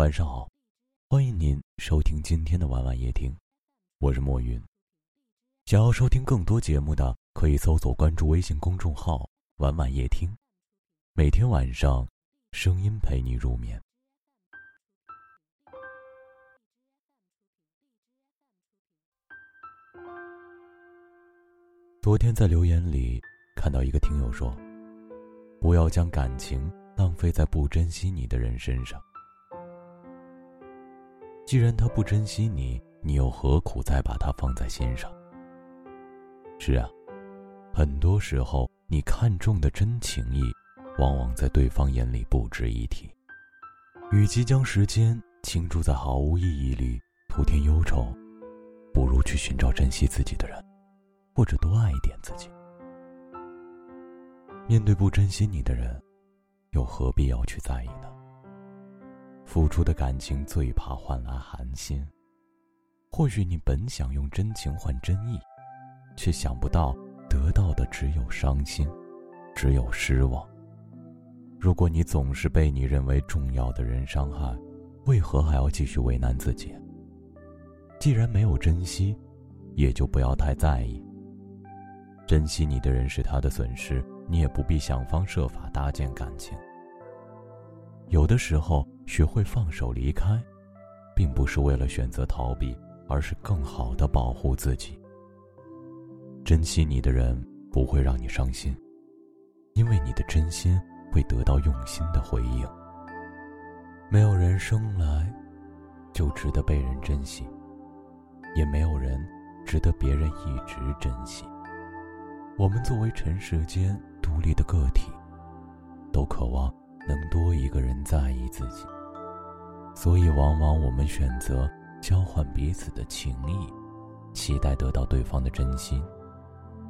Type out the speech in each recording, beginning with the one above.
晚上好，欢迎您收听今天的晚晚夜听，我是莫云。想要收听更多节目的，可以搜索关注微信公众号“晚晚夜听”，每天晚上，声音陪你入眠。昨天在留言里看到一个听友说：“不要将感情浪费在不珍惜你的人身上。既然他不珍惜你，你又何苦再把他放在心上？”是啊，很多时候你看中的真情意，往往在对方眼里不值一提。与其将时间倾注在毫无意义里，徒添忧愁，不如去寻找珍惜自己的人。或者多爱一点自己。面对不珍惜你的人，又何必要去在意呢？付出的感情最怕换来寒心。或许你本想用真情换真意，却想不到得到的只有伤心，只有失望。如果你总是被你认为重要的人伤害，为何还要继续为难自己？既然没有珍惜，也就不要太在意。珍惜你的人是他的损失，你也不必想方设法搭建感情。有的时候，学会放手离开，并不是为了选择逃避，而是更好的保护自己。珍惜你的人不会让你伤心，因为你的真心会得到用心的回应。没有人生来就值得被人珍惜，也没有人值得别人一直珍惜。我们作为尘世间独立的个体，都渴望能多一个人在意自己，所以往往我们选择交换彼此的情谊，期待得到对方的真心。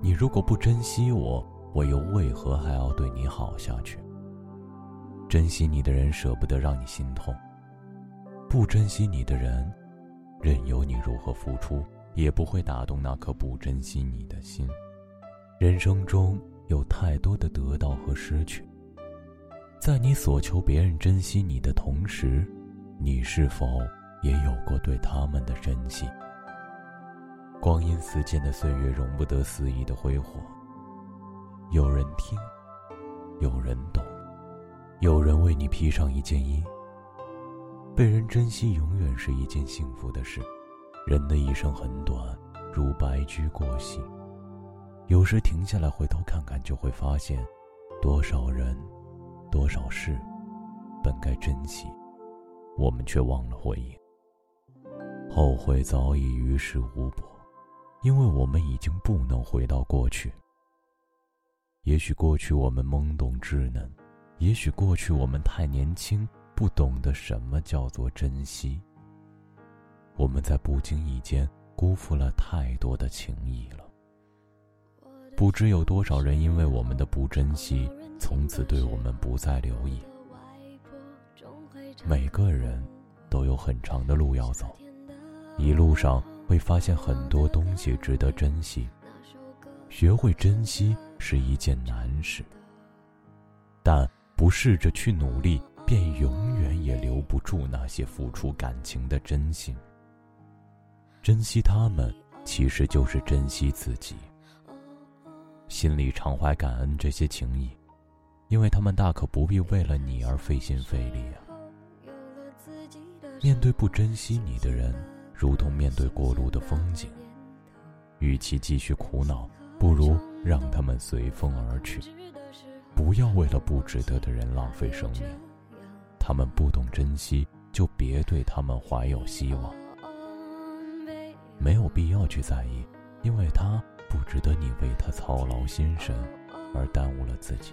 你如果不珍惜我，我又为何还要对你好下去？珍惜你的人舍不得让你心痛，不珍惜你的人，任由你如何付出，也不会打动那颗不珍惜你的心。人生中有太多的得到和失去，在你所求别人珍惜你的同时，你是否也有过对他们的珍惜？光阴似箭的岁月容不得肆意的挥霍。有人听，有人懂，有人为你披上一件衣。被人珍惜永远是一件幸福的事。人的一生很短，如白驹过隙。有时停下来回头看看，就会发现，多少人，多少事，本该珍惜，我们却忘了回应。后悔早已于事无补，因为我们已经不能回到过去。也许过去我们懵懂稚嫩，也许过去我们太年轻，不懂得什么叫做珍惜。我们在不经意间辜负了太多的情谊了。不知有多少人因为我们的不珍惜，从此对我们不再留意。每个人都有很长的路要走，一路上会发现很多东西值得珍惜。学会珍惜是一件难事，但不试着去努力，便永远也留不住那些付出感情的真心。珍惜他们，其实就是珍惜自己。心里常怀感恩这些情谊，因为他们大可不必为了你而费心费力啊。面对不珍惜你的人，如同面对过路的风景，与其继续苦恼，不如让他们随风而去。不要为了不值得的人浪费生命，他们不懂珍惜，就别对他们怀有希望。没有必要去在意，因为他。不值得你为他操劳心神，而耽误了自己。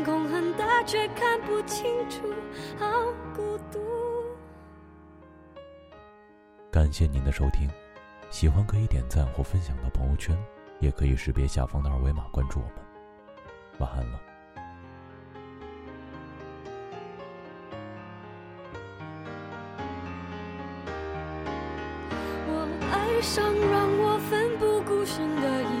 却看不清楚，好孤独。感谢您的收听，喜欢可以点赞或分享到朋友圈，也可以识别下方的二维码关注我们。晚安了。我爱上让我奋不顾身的一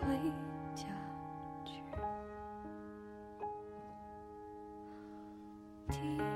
天